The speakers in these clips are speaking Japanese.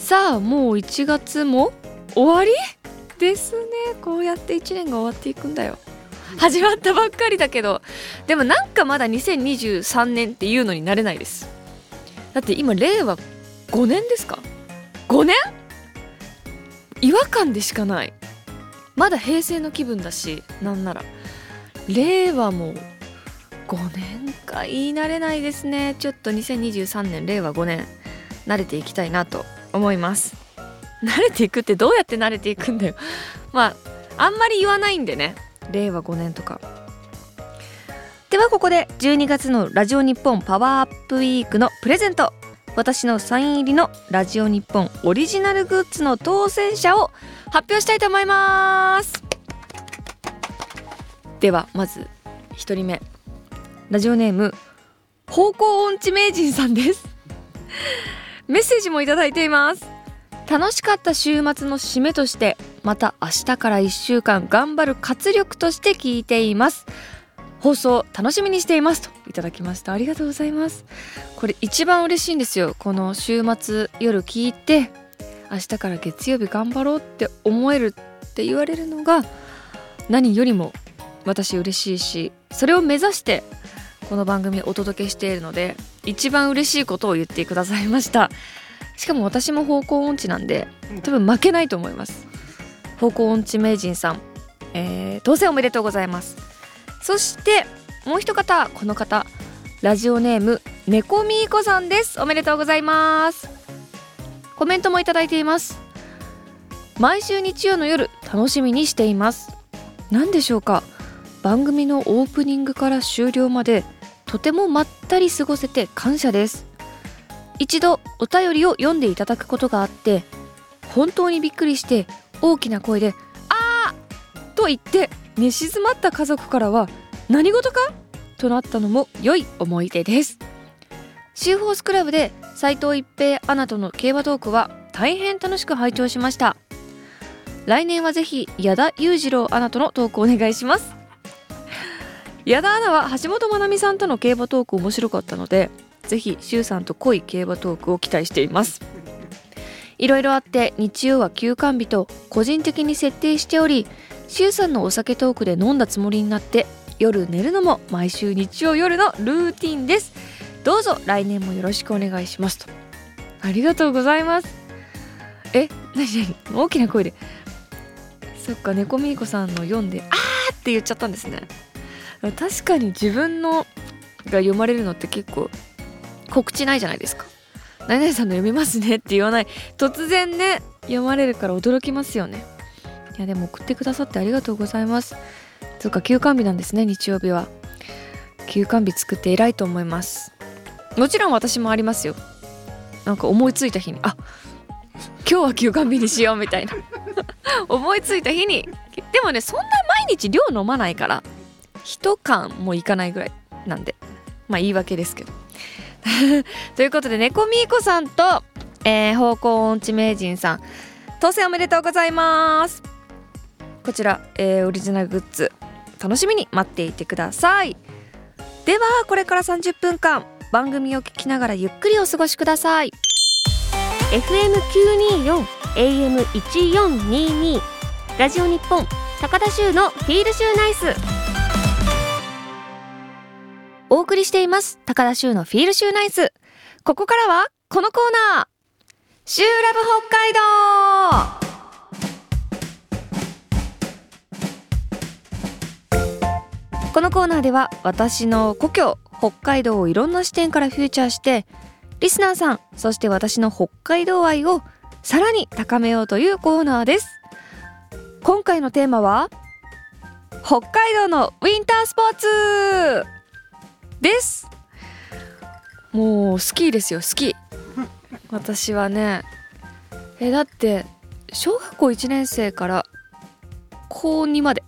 さあもう1月も終わり？ですね。こうやって1年が終わっていくんだよ。始まったばっかりだけど。でもなんかまだ2023年っていうのになれないです。だって今令和5年ですか？5年？違和感でしかない。まだ平成の気分だしなんなら。令和も5年か。言い慣れないですね。ちょっと2023年令和5年慣れていきたいなと。思います。慣れていくってどうやって慣れていくんだよ。まああんまり言わないんでね。令和5年とか。ではここで12月のラジオ日本パワーアップウィークのプレゼント。私のサイン入りのラジオ日本オリジナルグッズの当選者を発表したいと思います。ではまず1人目。ラジオネーム方向音痴名人さんです。メッセージもいただいています。楽しかった週末の締めとしてまた明日から1週間頑張る活力として聞いています。放送楽しみにしていますといただきました。ありがとうございます。これ一番嬉しいんですよ。この週末夜聞いて明日から月曜日頑張ろうって思えるって言われるのが何よりも私嬉しいしそれを目指してこの番組をお届けしているので一番嬉しいことを言ってくださいました。しかも私も方向音痴なんで多分負けないと思います。方向音痴名人さん、えー、当選おめでとうございます。そしてもう一方この方。ラジオネーム猫みーこさんです。おめでとうございます。コメントもいただいています。毎週日曜の夜楽しみにしています。何でしょうか。番組のオープニングから終了までとてもまったり過ごせて感謝です一度お便りを読んでいただくことがあって本当にびっくりして大きな声で「あー!」と言って寝静まった家族からは「何事か?」となったのも良い思い出ですシーフォースクラブで斉藤一平アナとの競馬トークは大変楽しく拝聴しました来年はぜひ矢田裕次郎アナとのトークお願いします矢田アナは橋本まなみさんとの競馬トーク面白かったのでぜひ周さんと濃い競馬トークを期待しています。いろいろあって日曜は休館日と個人的に設定しており周さんのお酒トークで飲んだつもりになって夜寝るのも毎週日曜夜のルーティンです。どうぞ来年もよろしくお願いしますと。ありがとうございます。え何何？大きな声で。そっか猫みーこさんの読んで「あー!」って言っちゃったんですね。確かに自分のが読まれるのって結構告知ないじゃないですか何々さんの読みますねって言わない。突然ね読まれるから驚きますよね。いやでも送ってくださってありがとうございます。そっか休館日なんですね日曜日は。休館日作って偉いと思います。もちろん私もありますよ。なんか思いついた日にあ今日は休館日にしようみたいな。思いついた日に。でもねそんな毎日量飲まないから。一缶もいかないぐらいなんで。まあ言い訳ですけど。ということで猫みーこさんと、えー、方向音痴名人さん。当選おめでとうございます。こちら、えー、オリジナルグッズ。楽しみに待っていてください。ではこれから30分間番組を聞きながらゆっくりお過ごしください。FM924 AM1422 ラジオ日本高田州のフィールシューナイス。お送りしています。高田修のフィールシューナイスここからはこのコーナー。シューラブ北海道。このコーナーでは私の故郷北海道をいろんな視点からフューチャーしてリスナーさんそして私の北海道愛をさらに高めようというコーナーです。今回のテーマは北海道のウィンタースポーツ。です。もうスキーですよスキー私はね。えだって小学校1年生から高2まで。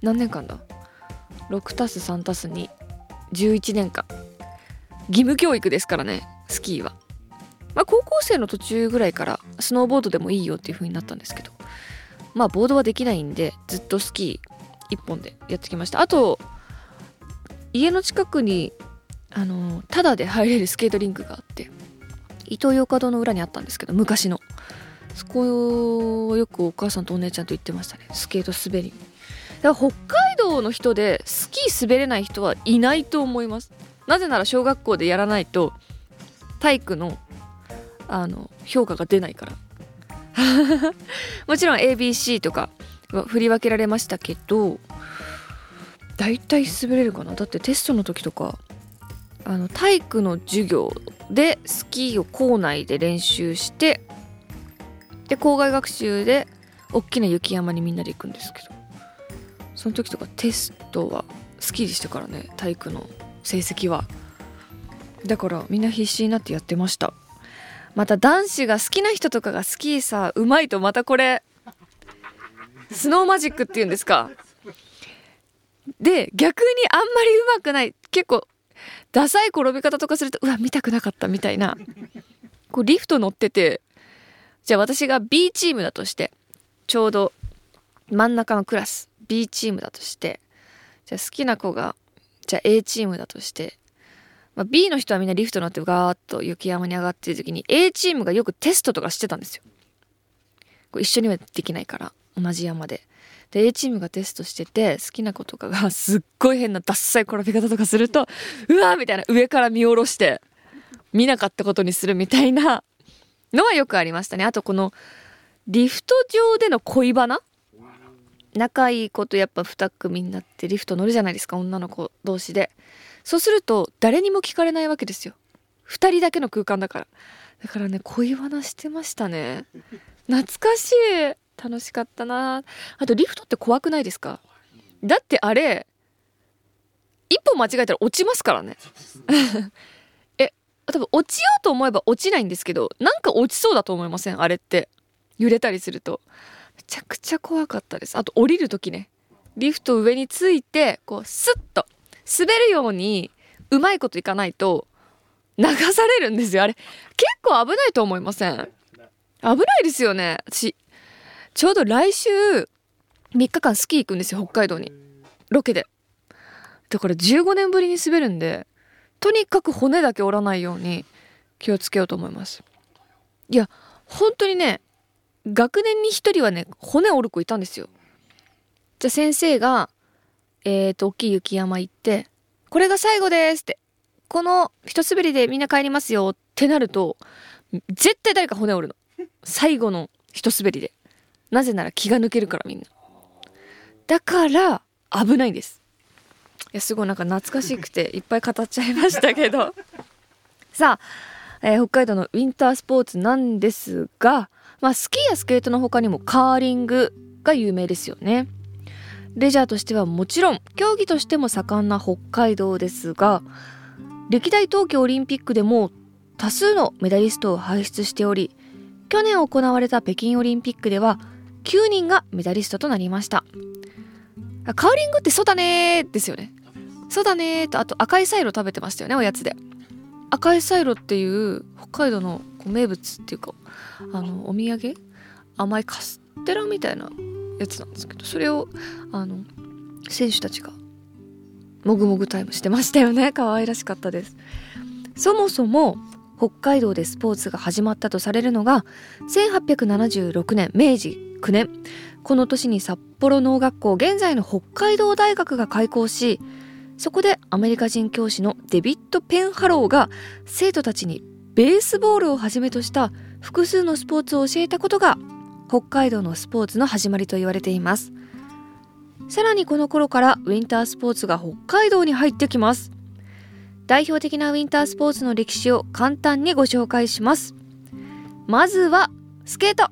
何年間だ？6+3+211 年間。義務教育ですからねスキーは、まあ、高校生の途中ぐらいからスノーボードでもいいよっていう風になったんですけど。まあボードはできないんでずっとスキー1本でやってきました。あと家の近くにあのタダで入れるスケートリンクがあってイトーヨーカドーの裏にあったんですけど昔の。そこをよくお母さんとお姉ちゃんと行ってましたね。スケート滑りだから北海道の人でスキー滑れない人はいないと思います。なぜなら小学校でやらないと体育のあの評価が出ないから。もちろん ABC とかは振り分けられましたけど大体滑れるかな？だってテストの時とかあの体育の授業でスキーを校内で練習してで校外学習で大きな雪山にみんなで行くんですけど。その時とかテストはスキーでしたからね体育の成績は。だからみんな必死になってやってました。また男子が好きな人とかがスキーさうまいとまたこれスノーマジックっていうんですか？で逆にあんまりうまくない結構ダサい転び方とかするとうわ見たくなかったみたいなこうリフト乗っててじゃあ私が B チームだとしてちょうど真ん中のクラス B チームだとしてじゃあ好きな子がじゃあ A チームだとして、まあ、B の人はみんなリフト乗ってガーッと雪山に上がってる時に A チームがよくテストとかしてたんですよ。こう一緒にはできないから同じ山で。で A チームがテストしてて好きな子とかが すっごい変なダッサい転び方とかするとうわーみたいな上から見下ろして見なかったことにするみたいなのはよくありましたね。あとこのリフト上での恋バナ？仲いい子とやっぱ2組になってリフト乗るじゃないですか女の子同士で。そうすると誰にも聞かれないわけですよ。2人だけの空間だから。だからね恋バナしてましたね。懐かしい。楽しかったな。あとリフトって怖くないですか？だってあれ一歩間違えたら落ちますからね。え多分落ちようと思えば落ちないんですけどなんか落ちそうだと思いません？あれって。揺れたりすると。めちゃくちゃ怖かったです。あと降りる時ね。リフト上についてこうスッと滑るようにうまいこといかないと流されるんですよ。あれ結構危ないと思いません？危ないですよね。私ちょうど来週3日間スキー行くんですよ北海道に。ロケで。だから15年ぶりに滑るんでとにかく骨だけ折らないように気をつけようと思います。いや本当にね学年に1人はね骨折る子いたんですよ。じゃあ先生がえっ、ー、と大きい雪山行ってこれが最後ですってこの一滑りでみんな帰りますよってなると絶対誰か骨折るの。最後の一滑りで。なぜなら気が抜けるからみんな。だから危ないんです。いやすごいなんか懐かしくていっぱい語っちゃいましたけど。さあ、えー、北海道のウィンタースポーツなんですが、まあ、スキーやスケートの他にもカーリングが有名ですよね。レジャーとしてはもちろん競技としても盛んな北海道ですが歴代冬季オリンピックでも多数のメダリストを輩出しており去年行われた北京オリンピックでは9人がメダリストとなりました。カーリングってそうだねですよね。そうだねとあと赤いサイロ食べてましたよねおやつで。赤いサイロっていう北海道の名物っていうかあのお土産？甘いカステラみたいなやつなんですけどそれをあの選手たちがもぐもぐタイムしてましたよね。可愛らしかったです。そもそも北海道でスポーツが始まったとされるのが1876年明治9年。この年に札幌農学校現在の北海道大学が開校しそこでアメリカ人教師のデビッド・ペンハローが生徒たちにベースボールをはじめとした複数のスポーツを教えたことが北海道のスポーツの始まりと言われています。さらにこの頃からウィンタースポーツが北海道に入ってきます。代表的なウィンタースポーツの歴史を簡単にご紹介します。まずはスケート。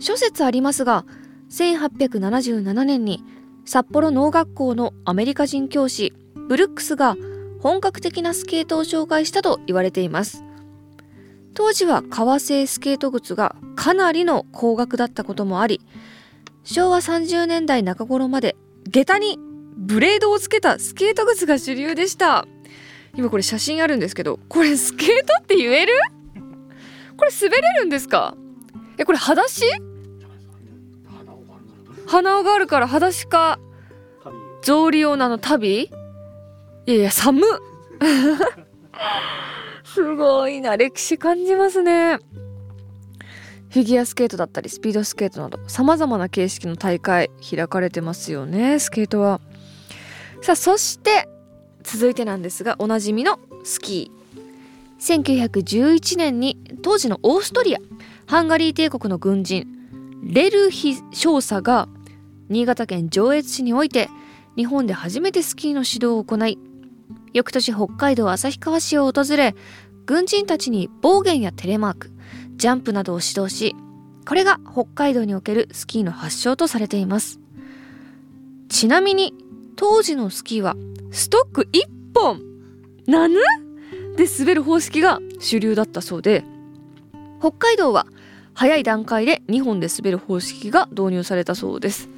諸説ありますが1877年に札幌農学校のアメリカ人教師ブルックスが本格的なスケートを紹介したと言われています。当時は革製スケート靴がかなりの高額だったこともあり昭和30年代中頃まで下駄にブレードをつけたスケート靴が主流でした。今これ写真あるんですけどこれスケートって言える？これ滑れるんですか？えこれ裸足？鼻緒があるから裸足か？草履用なの旅いやいや寒っ。すごいな。歴史感じますね。フィギュアスケートだったりスピードスケートなどさまざまな形式の大会開かれてますよねスケートは。さあそして続いてなんですがおなじみのスキー。1911年に当時のオーストリアハンガリー帝国の軍人レルヒ少佐が新潟県上越市において日本で初めてスキーの指導を行い翌年北海道旭川市を訪れ軍人たちに暴言やテレマークジャンプなどを指導しこれが北海道におけるスキーの発祥とされています。ちなみに当時のスキーはストック1本。なぬ？で滑る方式が主流だったそうで。北海道は早い段階で2本で滑る方式が導入されたそうです。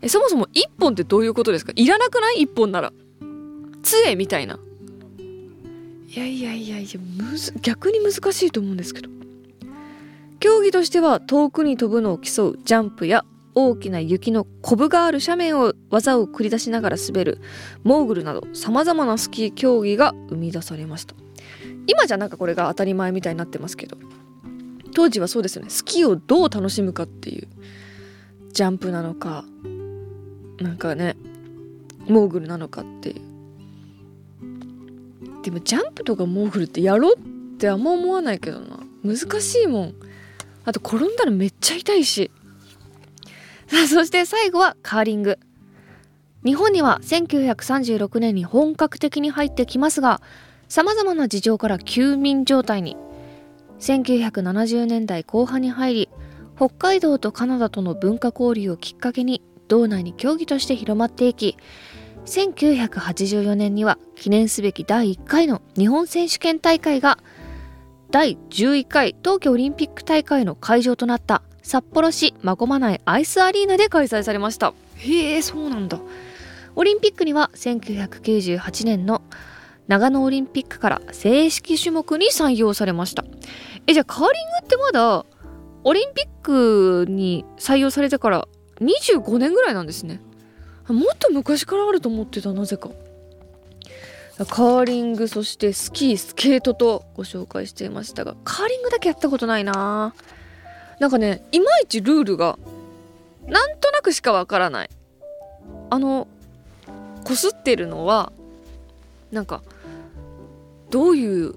えそもそも1本ってどういうことですか？いらなくない ?1 本なら。杖みたいな。いやいやいやいやむず逆に難しいと思うんですけど。競技としては遠くに飛ぶのを競うジャンプや大きな雪のコブがある斜面を技を繰り出しながら滑るモーグルなどさまざまなスキー競技が生み出されました。今じゃなんかこれが当たり前みたいになってますけど当時はそうですよね。スキーをどう楽しむかっていうジャンプなのかなんかねモーグルなのかっていう。でもジャンプとかモーグルってやろうってあんま思わないけどな。難しいもん。あと転んだらめっちゃ痛いし。そして最後はカーリング。日本には1936年に本格的に入ってきますがさまざまな事情から休眠状態に。1970年代後半に入り北海道とカナダとの文化交流をきっかけに道内に競技として広まっていき1984年には記念すべき第1回の日本選手権大会が第11回東京オリンピック大会の会場となった。札幌市真駒内アイスアリーナで開催されました。へえそうなんだ。オリンピックには1998年の長野オリンピックから正式種目に採用されました。えじゃあカーリングってまだオリンピックに採用されてから25年ぐらいなんですね。もっと昔からあると思ってたなぜか。カーリングそしてスキースケートとご紹介していましたがカーリングだけやったことないななんかねいまいちルールがなんとなくしかわからない。あのこすってるのはなんかどういう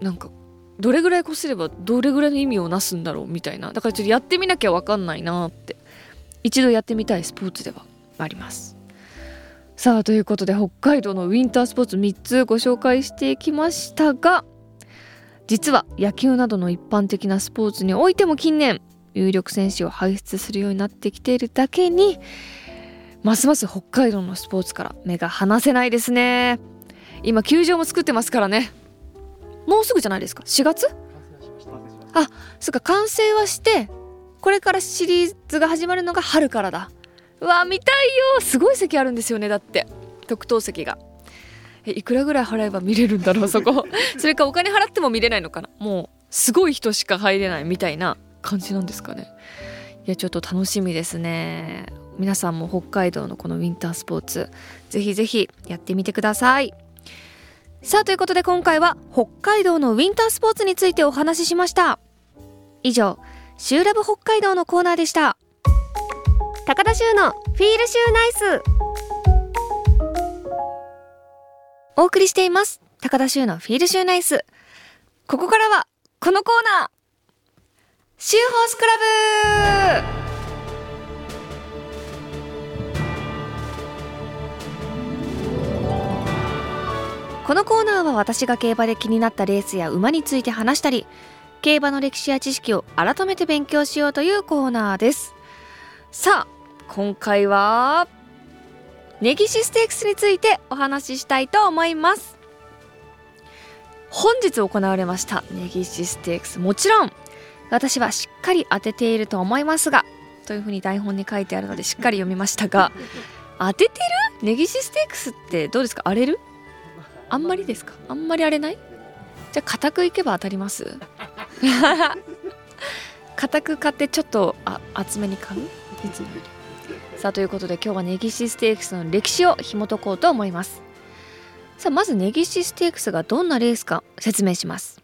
なんかどれぐらいこすればどれぐらいの意味をなすんだろうみたいな。だからちょっとやってみなきゃわかんないなって。一度やってみたいスポーツではあります。さあということで北海道のウィンタースポーツ3つご紹介していきましたが実は野球などの一般的なスポーツにおいても近年有力選手を輩出するようになってきているだけにますます北海道のスポーツから目が離せないですね。今球場も作ってますからね。もうすぐじゃないですか？4月？あそっか完成はしてこれからシリーズが始まるのが春からだ。うわ見たいよ。すごい席あるんですよねだって。特等席がえいくらぐらい払えば見れるんだろう？そこ。それかお金払っても見れないのかな？もうすごい人しか入れないみたいな感じなんですかね。いやちょっと楽しみですね。皆さんも北海道のこのウィンタースポーツぜひぜひやってみてください。さあということで今回は北海道のウィンタースポーツについてお話ししました。以上「シューラブ北海道」のコーナーでした。高田修のフィールシューナイスお送りしています。高田修のフィールシューナイス。ここからはこのコーナー。シューホースクラブ。このコーナーは私が競馬で気になったレースや馬について話したり競馬の歴史や知識を改めて勉強しようというコーナーです。さあ今回はネギシステークスについてお話ししたいと思います。本日行われましたネギシステークス。もちろん私はしっかり当てていると思いますがというふうに台本に書いてあるのでしっかり読みましたが 当ててる？ネギシステークスってどうですか？荒れる？あんまりですか？あんまり荒れない？じゃあ固くいけば当たります？固く買ってちょっとあ厚めに買う？いつもよりさあということで今日はネギシステークスの歴史を紐解こうと思います。さあまずネギシステークスがどんなレースか説明します。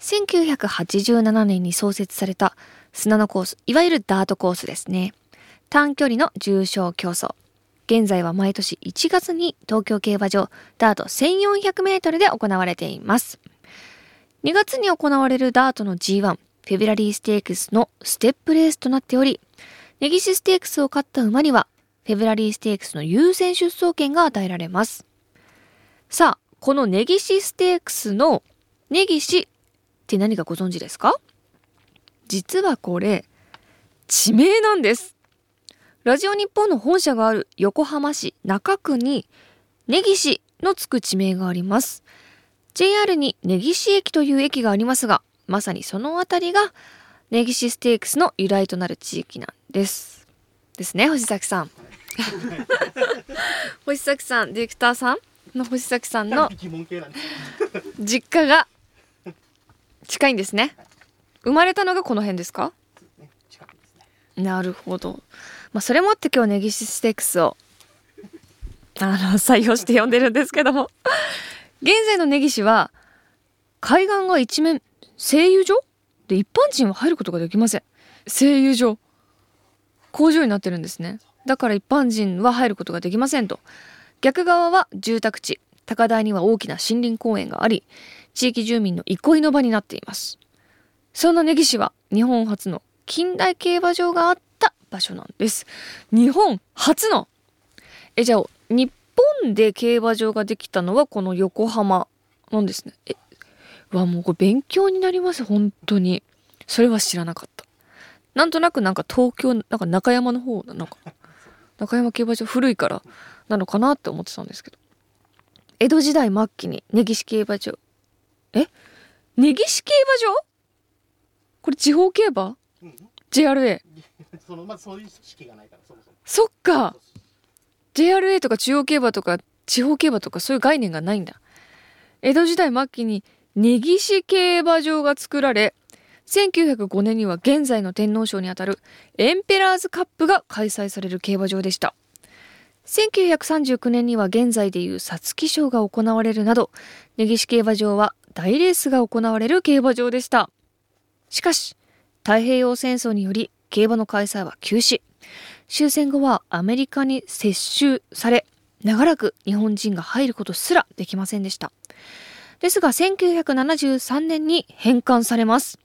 1987年に創設された砂のコースいわゆるダートコースですね。短距離の重賞競争。現在は毎年1月に東京競馬場ダート1400メートルで行われています。2月に行われるダートの G1 フェブラリーステークスのステップレースとなっておりネギシステークスを勝った馬にはフェブラリーステークスの優先出走権が与えられます。さあこのネギシステークスのネギシって何かご存知ですか？実はこれ地名なんです。ラジオ日本の本社がある横浜市中区に根岸のつく地名があります。JR に根岸駅という駅がありますがまさにその辺りが根岸ステークスの由来となる地域なんです。ですね星崎さん。星崎さんディレクターさんの星崎さんの実家が近いんですね。生まれたのがこの辺ですか？なるほど。まあ、それもって今日ネギシステークスを、あの、採用して呼んでるんですけども。現在の根岸は、海岸が一面、製油所？で一般人は入ることができません。製油所。工場になってるんですね。だから一般人は入ることができませんと。逆側は住宅地。高台には大きな森林公園があり、地域住民の憩いの場になっています。そんな根岸は日本初の近代競馬場があった場所なんです。日本初のえ、じゃあ、日本で競馬場ができたのはこの横浜なんですね。え、わ、もうこれ勉強になります、本当に。それは知らなかった。なんとなくなんか東京、なんか中山の方、なんか、中山競馬場古いからなのかなって思ってたんですけど。江戸時代末期に根岸競馬場。え？根岸競馬場？これ地方競馬？JRA そのまずそういう式がないからそもそも。そっか。JRA とか中央競馬とか地方競馬とかそういう概念がないんだ。江戸時代末期に根岸競馬場が作られ1905年には現在の天皇賞にあたるエンペラーズカップが開催される競馬場でした1939年には現在でいう皐月賞が行われるなど根岸競馬場は大レースが行われる競馬場でしたしかし太平洋戦争により競馬の開催は休止。終戦後はアメリカに接収され、長らく日本人が入ることすらできませんでした。ですが1973年に返還されます。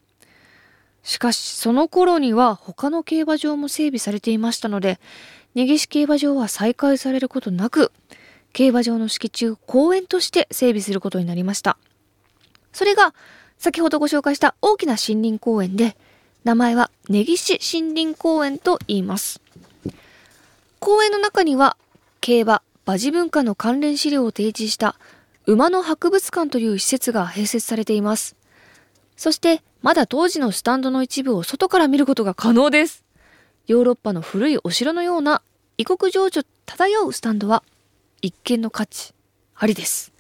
しかしその頃には他の競馬場も整備されていましたので、根岸競馬場は再開されることなく、競馬場の敷地を公園として整備することになりました。それが先ほどご紹介した大きな森林公園で、名前は根岸森林公園と言います。公園の中には競馬、馬事文化の関連資料を提示した馬の博物館という施設が併設されています。そしてまだ当時のスタンドの一部を外から見ることが可能です。ヨーロッパの古いお城のような異国情緒漂うスタンドは一見の価値ありです。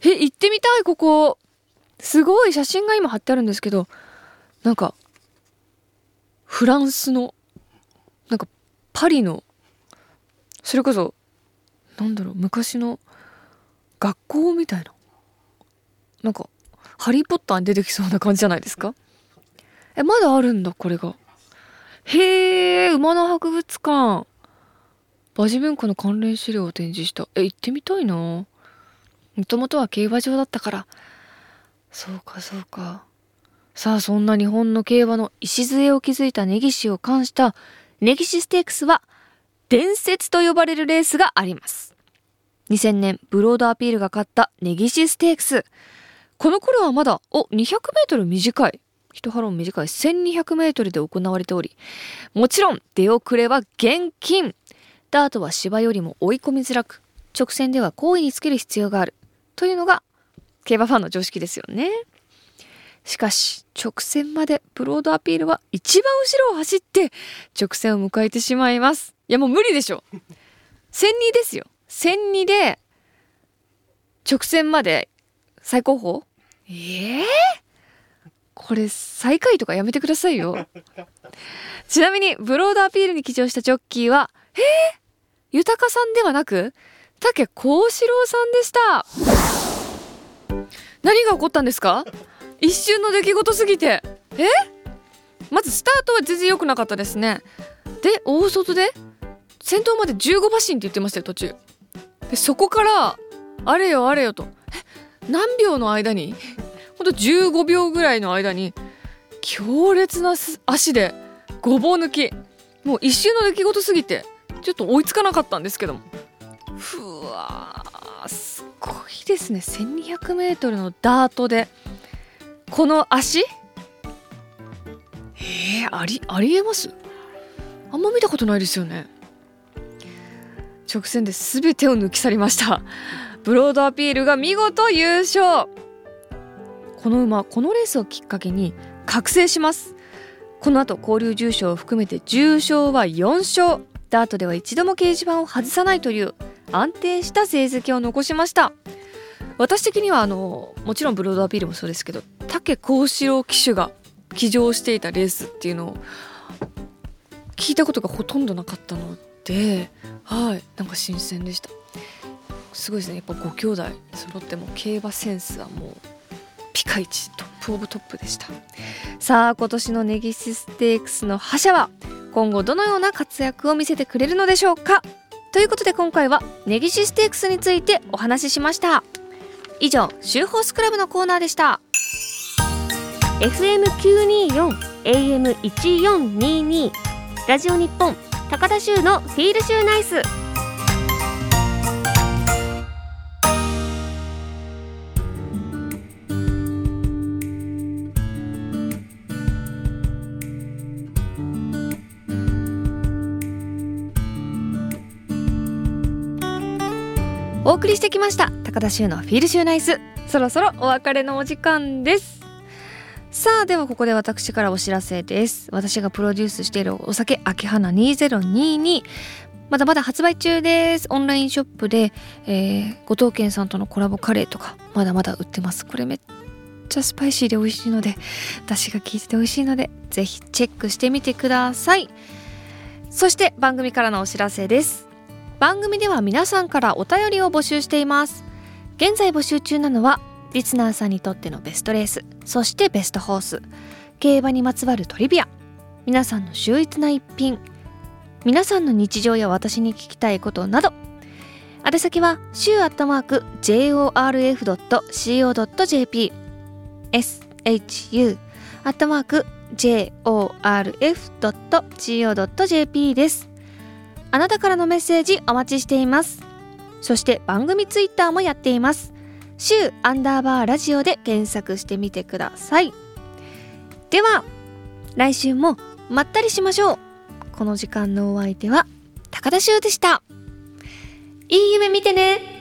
え、行ってみたいここ。すごい写真が今貼ってあるんですけど、なんかフランスのなんかパリのそれこそなんだろう昔の学校みたいななんかハリー・ポッターに出てきそうな感じじゃないですか？えまだあるんだこれが。へえ馬の博物館。馬事文庫の関連資料を展示した。え行ってみたいな。もともとは競馬場だったから。そうかそうか。さあそんな日本の競馬の礎を築いた根岸を冠した根岸ステークスは伝説と呼ばれるレースがあります。2000年ブロードアピールが勝った根岸ステークス。この頃はまだ、お、200メートル短い。一ハロン短い1200メートルで行われており、もちろん出遅れは現金。ダートは芝よりも追い込みづらく、直線では好位につける必要がある。というのが競馬ファンの常識ですよねしかし直線までブロードアピールは一番後ろを走って直線を迎えてしまいますいやもう無理でしょ1002ですよ1002で直線まで最高峰？ええこれ最下位とかやめてくださいよ。ちなみにブロードアピールに騎乗したジョッキーはえー、豊さんではなく竹幸四郎さんでした。何が起こったんですか？一瞬の出来事すぎて。え？まずスタートは全然良くなかったですね。で大外で先頭まで15馬身って言ってましたよ途中。でそこからあれよあれよと。何秒の間にほんと15秒ぐらいの間に強烈な足でごぼう抜き。もう一瞬の出来事すぎてちょっと追いつかなかったんですけども。ふわすごいですね。1200m のダートでこの足？えー、ありありえます？あんま見たことないですよね。直線で全てを抜き去りました。ブロードアピールが見事優勝。この馬このレースをきっかけに覚醒します。この後交流重賞を含めて重賞は4勝。ダートでは一度も掲示板を外さないという安定した成績を残しました。私的にはあのもちろんブロードアピールもそうですけど武幸四郎騎手が騎乗していたレースっていうのを聞いたことがほとんどなかったのではいなんか新鮮でした。すごいですね。やっぱご兄弟揃っても競馬センスはもうピカイチトップオブトップでした。さあ今年のネギシステークスの覇者は今後どのような活躍を見せてくれるのでしょうか？ということで今回はネギシステークスについてお話ししました。以上シューホースクラブのコーナーでした。FM924 AM1422 ラジオ日本高田州のフィールシューナイス。送りしてきました。高田修のフィールシューナイス。そろそろお別れのお時間です。さあではここで私からお知らせです。私がプロデュースしているお酒秋花2022まだまだ発売中です。オンラインショップで、えー、後藤健さんとのコラボカレーとかまだまだ売ってます。これめっちゃスパイシーで美味しいので私が聞いてて美味しいのでぜひチェックしてみてください。そして番組からのお知らせです。番組では皆さんからお便りを募集しています。現在募集中なのはリスナーさんにとってのベストレースそしてベストホース競馬にまつわるトリビア皆さんの秀逸な一品皆さんの日常や私に聞きたいことなど宛先は週アットマーク JORF.CO.JP SHU アットマーク JORF.CO.JP です。あなたからのメッセージお待ちしています。そして番組ツイッターもやっています。週アンダーバーラジオで検索してみてください。では来週もまったりしましょう。この時間のお相手は高田修でした。いい夢見てね。